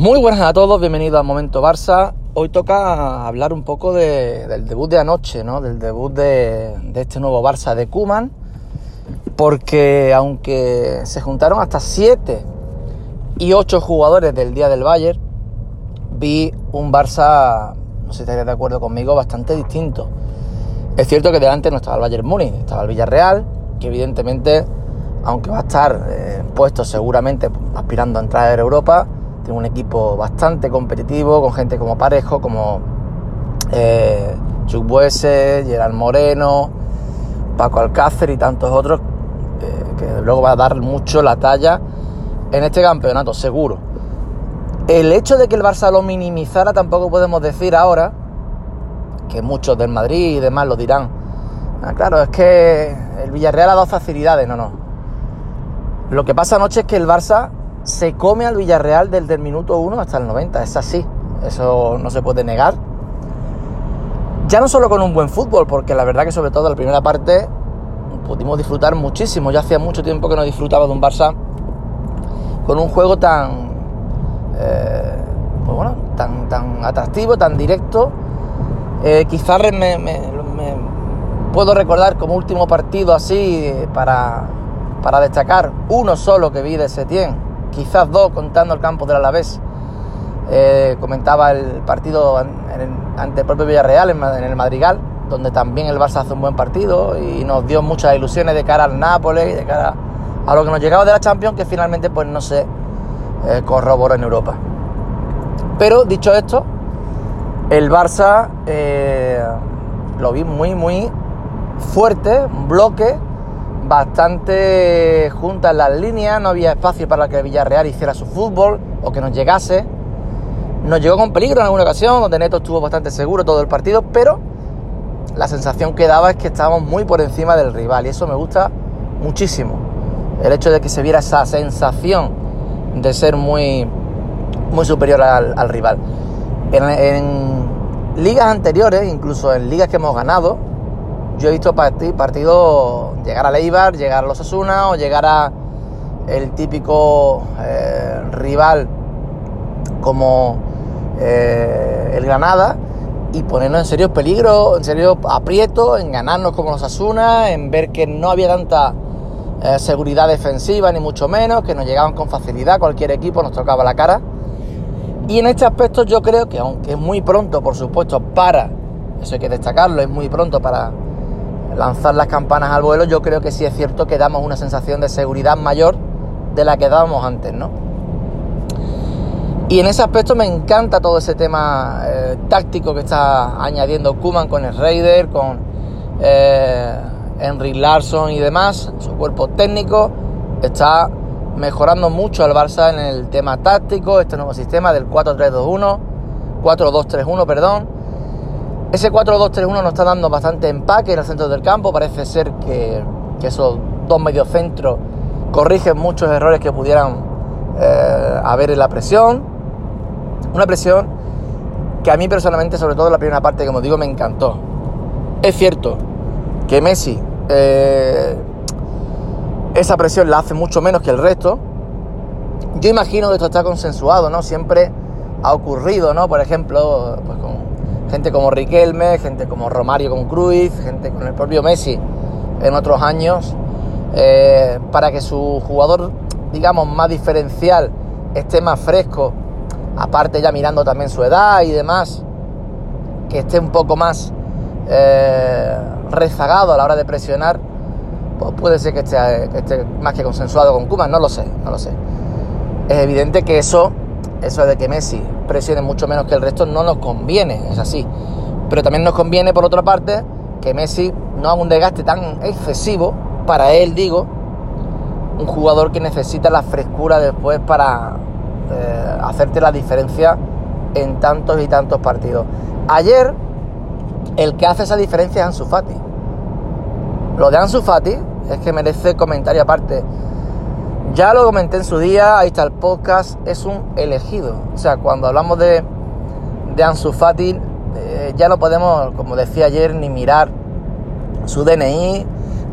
Muy buenas a todos, bienvenidos a Momento Barça. Hoy toca hablar un poco del debut de anoche, ¿no? Del debut de, este nuevo Barça de Kuman. Porque aunque se juntaron hasta 7 y 8 jugadores del día del Bayern, vi un Barça, no sé si estaréis de acuerdo conmigo, bastante distinto. Es cierto que delante no estaba el Bayern Múnich, estaba el Villarreal, que evidentemente, aunque va a estar eh, puesto seguramente aspirando a entrar a Europa, un equipo bastante competitivo, con gente como Parejo, como eh, Chuck Buese, Gerard Moreno, Paco Alcácer y tantos otros, eh, que luego va a dar mucho la talla en este campeonato, seguro. El hecho de que el Barça lo minimizara tampoco podemos decir ahora, que muchos del Madrid y demás lo dirán. Ah, claro, es que el Villarreal ha dado facilidades, no, no. Lo que pasa anoche es que el Barça se come al Villarreal desde el minuto 1 hasta el 90, es así, eso no se puede negar. Ya no solo con un buen fútbol, porque la verdad que sobre todo la primera parte pudimos disfrutar muchísimo, ya hacía mucho tiempo que no disfrutaba de un Barça con un juego tan, eh, pues bueno, tan, tan atractivo, tan directo. Eh, quizás me, me, puedo recordar como último partido así para, para destacar. Uno solo que vi de Setién quizás dos contando el campo del Alavés. Eh, comentaba el partido ante el propio Villarreal en, el Madrigal, donde también el Barça hace un buen partido y nos dio muchas ilusiones de cara al Nápoles y de cara a lo que nos llegaba de la Champions, que finalmente pues no se eh, corroboró en Europa. Pero dicho esto, el Barça eh, lo vi muy, muy fuerte, un bloque bastante juntas las líneas, no había espacio para que Villarreal hiciera su fútbol o que nos llegase. Nos llegó con peligro en alguna ocasión, donde Neto estuvo bastante seguro todo el partido, pero la sensación que daba es que estábamos muy por encima del rival y eso me gusta muchísimo. El hecho de que se viera esa sensación de ser muy, muy superior al, rival. En, en ligas anteriores, incluso en ligas que hemos ganado, yo he visto partidos llegar a Leibar, llegar a los Asuna o llegar a el típico eh, rival como eh, el Granada y ponernos en serio peligro, en serio aprieto, en ganarnos como los Asuna, en ver que no había tanta eh, seguridad defensiva ni mucho menos, que nos llegaban con facilidad, cualquier equipo nos tocaba la cara. Y en este aspecto yo creo que aunque es muy pronto, por supuesto, para, eso hay que destacarlo, es muy pronto para lanzar las campanas al vuelo, yo creo que sí es cierto que damos una sensación de seguridad mayor de la que dábamos antes, ¿no? Y en ese aspecto me encanta todo ese tema eh, táctico que está añadiendo Kuman con el Raider, con eh, Henry Larson y demás, su cuerpo técnico, está mejorando mucho al Barça en el tema táctico, este nuevo sistema del 4-3-2-1, 4-2-3-1, perdón, ese 4-2-3-1 nos está dando bastante empaque en el centro del campo. Parece ser que, esos dos mediocentros corrigen muchos errores que pudieran eh, haber en la presión. Una presión que a mí personalmente, sobre todo en la primera parte, como digo, me encantó. Es cierto que Messi eh, esa presión la hace mucho menos que el resto. Yo imagino que esto está consensuado, ¿no? Siempre ha ocurrido, ¿no? Por ejemplo, pues con gente como Riquelme, gente como Romario con Cruz, gente con el propio Messi en otros años, eh, para que su jugador, digamos, más diferencial esté más fresco, aparte ya mirando también su edad y demás, que esté un poco más eh, rezagado a la hora de presionar, pues puede ser que esté, más que consensuado con Cuba, no lo sé, no lo sé. Es evidente que eso, eso de que Messi presione mucho menos que el resto no nos conviene, es así. Pero también nos conviene, por otra parte, que Messi no haga un desgaste tan excesivo, para él digo, un jugador que necesita la frescura después para eh, hacerte la diferencia en tantos y tantos partidos. Ayer, el que hace esa diferencia es Ansu Fati. Lo de Ansu Fati es que merece comentario aparte. Ya lo comenté en su día, ahí está el podcast, es un elegido. O sea, cuando hablamos de, de Ansu Fati, eh, ya no podemos, como decía ayer, ni mirar su DNI,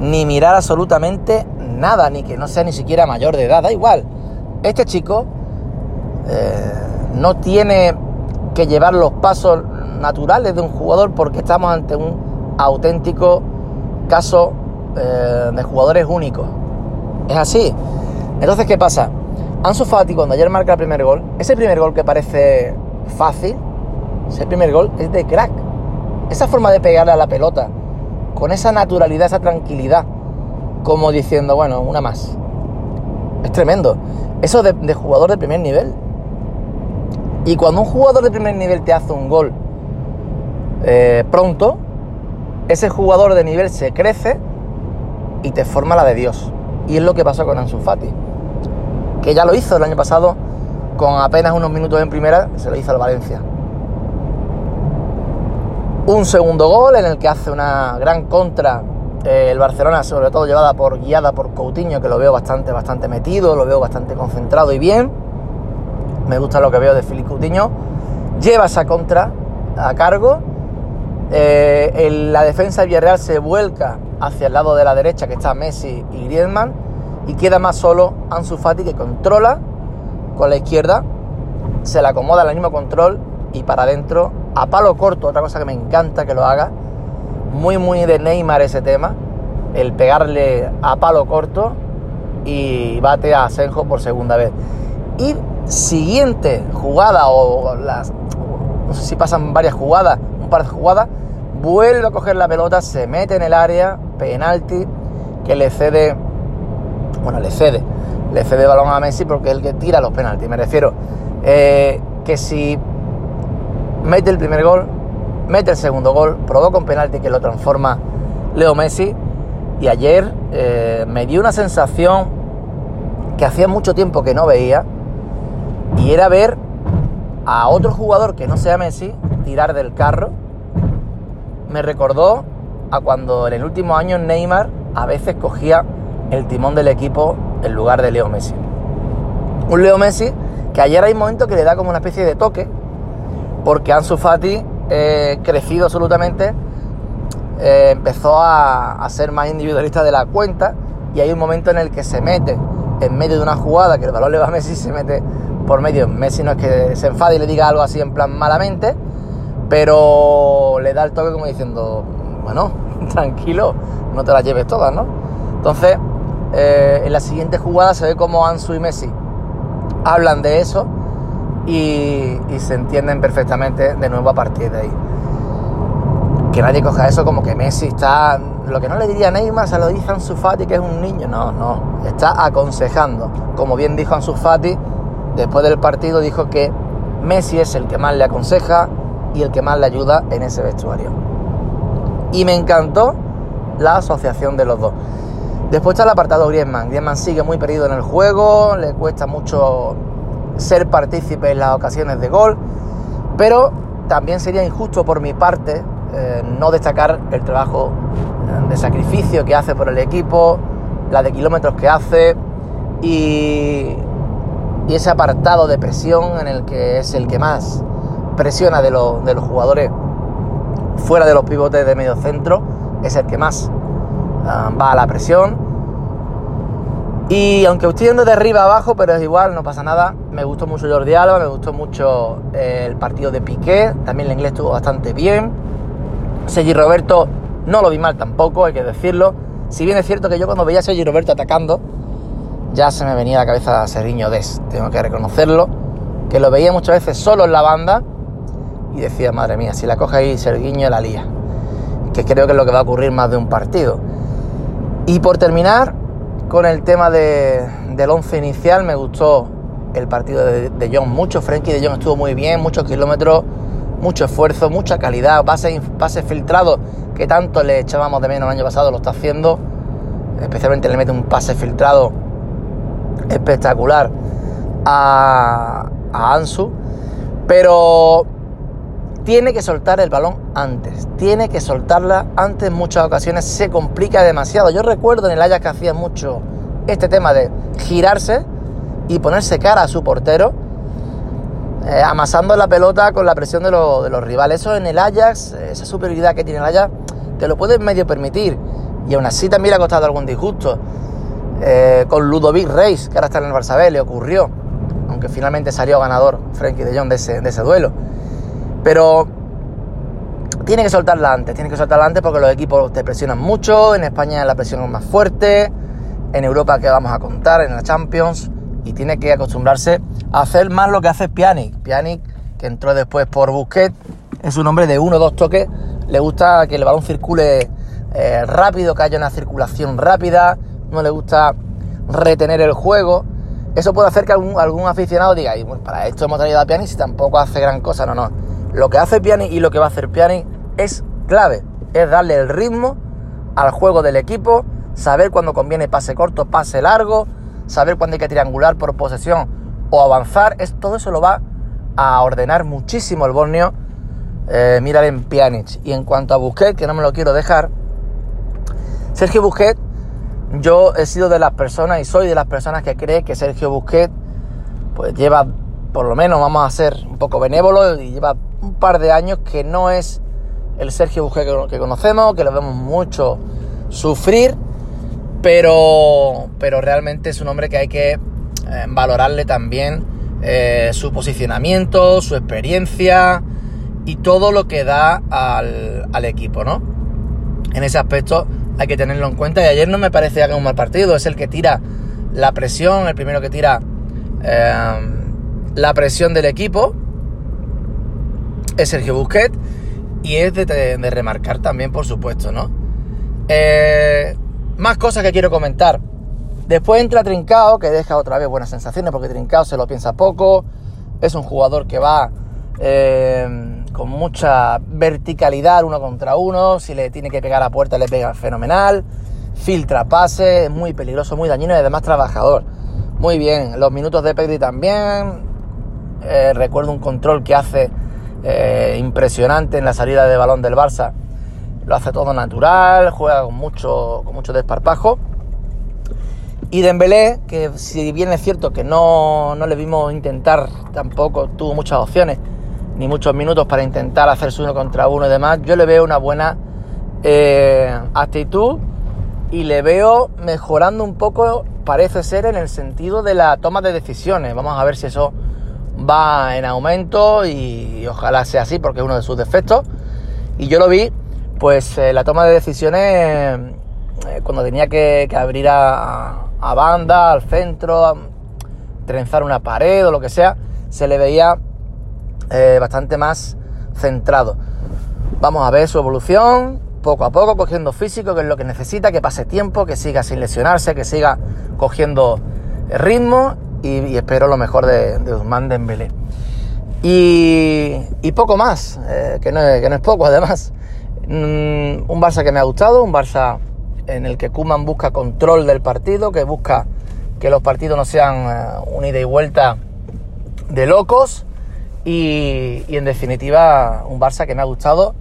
ni mirar absolutamente nada, ni que no sea ni siquiera mayor de edad, da igual. Este chico, eh, no tiene que llevar los pasos naturales de un jugador porque estamos ante un auténtico caso eh, de jugadores únicos. Es así. Entonces, ¿qué pasa? Ansu Fati, cuando ayer marca el primer gol, ese primer gol que parece fácil, ese primer gol es de crack. Esa forma de pegarle a la pelota, con esa naturalidad, esa tranquilidad, como diciendo, bueno, una más. Es tremendo. Eso de, jugador de primer nivel. Y cuando un jugador de primer nivel te hace un gol eh, pronto, ese jugador de nivel se crece y te forma la de Dios. Y es lo que pasó con Ansu Fati, que ya lo hizo el año pasado con apenas unos minutos en primera, se lo hizo al Valencia. Un segundo gol en el que hace una gran contra eh, el Barcelona, sobre todo llevada por guiada por Coutinho, que lo veo bastante, bastante metido, lo veo bastante concentrado y bien. Me gusta lo que veo de Filipe Coutinho. Lleva esa contra a cargo. Eh, la defensa de Villarreal se vuelca hacia el lado de la derecha, que está Messi y Griezmann, y queda más solo Ansu Fati, que controla con la izquierda, se la acomoda al mismo control y para adentro, a palo corto, otra cosa que me encanta que lo haga, muy, muy de Neymar ese tema, el pegarle a palo corto y bate a Senjo por segunda vez. Y siguiente jugada, o las, no sé si pasan varias jugadas, un par de jugadas, vuelve a coger la pelota, se mete en el área, penalti, que le cede, bueno, le cede, le cede balón a Messi porque es el que tira los penaltis. Me refiero eh, que si mete el primer gol, mete el segundo gol, provoca un penalti que lo transforma Leo Messi. Y ayer eh, me dio una sensación que hacía mucho tiempo que no veía. Y era ver a otro jugador que no sea Messi tirar del carro. Me recordó a cuando en el último año Neymar a veces cogía el timón del equipo en lugar de Leo Messi. Un Leo Messi que ayer hay un momento que le da como una especie de toque, porque Ansu Fati eh, crecido absolutamente, eh, empezó a, ser más individualista de la cuenta y hay un momento en el que se mete en medio de una jugada que el balón le va a Messi, se mete por medio. Messi no es que se enfade y le diga algo así en plan malamente, pero le da el toque como diciendo, bueno, tranquilo, no te las lleves todas, ¿no? Entonces, eh, en la siguiente jugada se ve como Ansu y Messi hablan de eso y, se entienden perfectamente de nuevo a partir de ahí. Que nadie coja eso como que Messi está. Lo que no le diría a Neymar se lo dice Ansu Fati, que es un niño. No, no. Está aconsejando. Como bien dijo Ansu Fati, después del partido dijo que Messi es el que más le aconseja y el que más le ayuda en ese vestuario. Y me encantó la asociación de los dos. Después está el apartado Griezmann. Griezmann sigue muy perdido en el juego, le cuesta mucho ser partícipe en las ocasiones de gol, pero también sería injusto por mi parte eh, no destacar el trabajo eh, de sacrificio que hace por el equipo, la de kilómetros que hace y, y ese apartado de presión en el que es el que más presiona de, de los jugadores fuera de los pivotes de medio centro, es el que más ah, va a la presión y aunque estoy yendo de arriba abajo, pero es igual, no pasa nada. Me gustó mucho Jordi Alba, me gustó mucho eh, el partido de Piqué, también el inglés estuvo bastante bien. Sergi Roberto no lo vi mal tampoco, hay que decirlo. Si bien es cierto que yo cuando veía a Sergi Roberto atacando, ya se me venía a la cabeza Sergiño Des, tengo que reconocerlo, que lo veía muchas veces solo en la banda y decía, madre mía, si la coge ahí Sergiño la lía. Que creo que es lo que va a ocurrir más de un partido. Y por terminar, con el tema del 11 inicial, me gustó el partido de, de John mucho. Frenkie de John estuvo muy bien, muchos kilómetros, mucho esfuerzo, mucha calidad, pases, pase filtrados que tanto le echábamos de menos el año pasado, lo está haciendo. Especialmente le mete un pase filtrado espectacular a Ansu. Pero tiene que soltar el balón antes, tiene que soltarla antes muchas ocasiones, se complica demasiado. Yo recuerdo en el Ajax que hacía mucho este tema de girarse y ponerse cara a su portero, eh, amasando la pelota con la presión de, los rivales. Eso en el Ajax, esa superioridad que tiene el Ajax, te lo puedes medio permitir. Y aún así también le ha costado algún disgusto. Eh, con Ludovic Reis, que ahora está en el Barça le ocurrió. aunque finalmente salió ganador Frankie de Jong de de ese duelo. Pero tiene que soltarla antes, tiene que soltarla antes porque los equipos te presionan mucho, en España la presión es más fuerte, en Europa que vamos a contar, en la Champions, y tiene que acostumbrarse a hacer más lo que hace Pjanic. Pjanic, que entró después por Busquets, es un hombre de uno o dos toques, le gusta que el balón circule eh, rápido, que haya una circulación rápida, no le gusta retener el juego. Eso puede hacer que algún, aficionado diga, bueno, para esto hemos traído a Pjanic si tampoco hace gran cosa. No, no. Lo que hace Pjanic y lo que va a hacer Pjanic es clave. Es darle el ritmo al juego del equipo, saber cuándo conviene pase corto, pase largo, saber cuándo hay que triangular por posesión o avanzar. Es, todo eso lo va a ordenar muchísimo el Borneo. Eh, en Pjanic. Y en cuanto a Busquets, que no me lo quiero dejar, Sergio Busquets yo he sido de las personas y soy de las personas que cree que Sergio Busquets pues lleva, por lo menos vamos a ser un poco benévolos, y lleva un par de años que no es el Sergio Busquets que, conocemos, que lo vemos mucho sufrir, pero, pero realmente es un hombre que hay que eh, valorarle también eh, su posicionamiento, su experiencia y todo lo que da al, al equipo, ¿no? En ese aspecto hay que tenerlo en cuenta. Y ayer no me parece que haga un mal partido, es el que tira la presión, el primero que tira eh, la presión del equipo. Es Sergio Busquets y es de, remarcar también, por supuesto, ¿no? Eh, más cosas que quiero comentar. Después entra Trincao, que deja otra vez buenas sensaciones, porque Trincao se lo piensa poco. Es un jugador que va eh, con mucha verticalidad uno contra uno, si le tiene que pegar a puerta le pega fenomenal, filtra pases, muy peligroso, muy dañino y además trabajador. Muy bien, los minutos de Pedri también, eh, recuerdo un control que hace eh, impresionante en la salida de balón del Barça, lo hace todo natural, juega con mucho, con mucho desparpajo. Y Dembélé, que si bien es cierto que no, no le vimos intentar tampoco, tuvo muchas opciones, ni muchos minutos para intentar hacerse uno contra uno y demás. Yo le veo una buena eh, actitud y le veo mejorando un poco, parece ser, en el sentido de la toma de decisiones. Vamos a ver si eso va en aumento y, ojalá sea así porque es uno de sus defectos. Y yo lo vi, pues eh, la toma de decisiones eh, cuando tenía que, abrir a, a, banda, al centro, trenzar una pared o lo que sea, se le veía eh, bastante más centrado. Vamos a ver su evolución, poco a poco, cogiendo físico, que es lo que necesita, que pase tiempo, que siga sin lesionarse, que siga cogiendo ritmo y, espero lo mejor de, de Usman Dembélé. Y, poco más, eh, que, no es, poco además. Mm, un Barça que me ha gustado, un Barça en el que Kuman busca control del partido, que busca que los partidos no sean uh, ida y vuelta de locos, y, en definitiva, un Barça que me ha gustado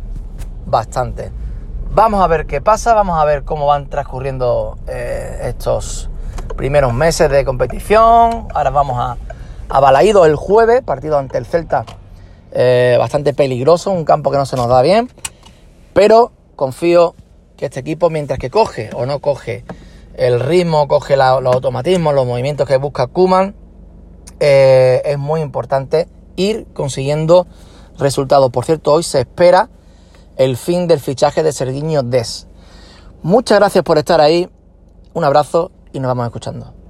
bastante. Vamos a ver qué pasa, vamos a ver cómo van transcurriendo eh, estos primeros meses de competición. Ahora vamos a, a Balaído el jueves, partido ante el Celta, eh, bastante peligroso, un campo que no se nos da bien, pero confío que este equipo, mientras que coge o no coge el ritmo, coge los automatismos, los movimientos que busca Kuman, eh, es muy importante ir consiguiendo resultados. Por cierto, hoy se espera el fin del fichaje de Sergiño Des. Muchas gracias por estar ahí, un abrazo y nos vamos escuchando.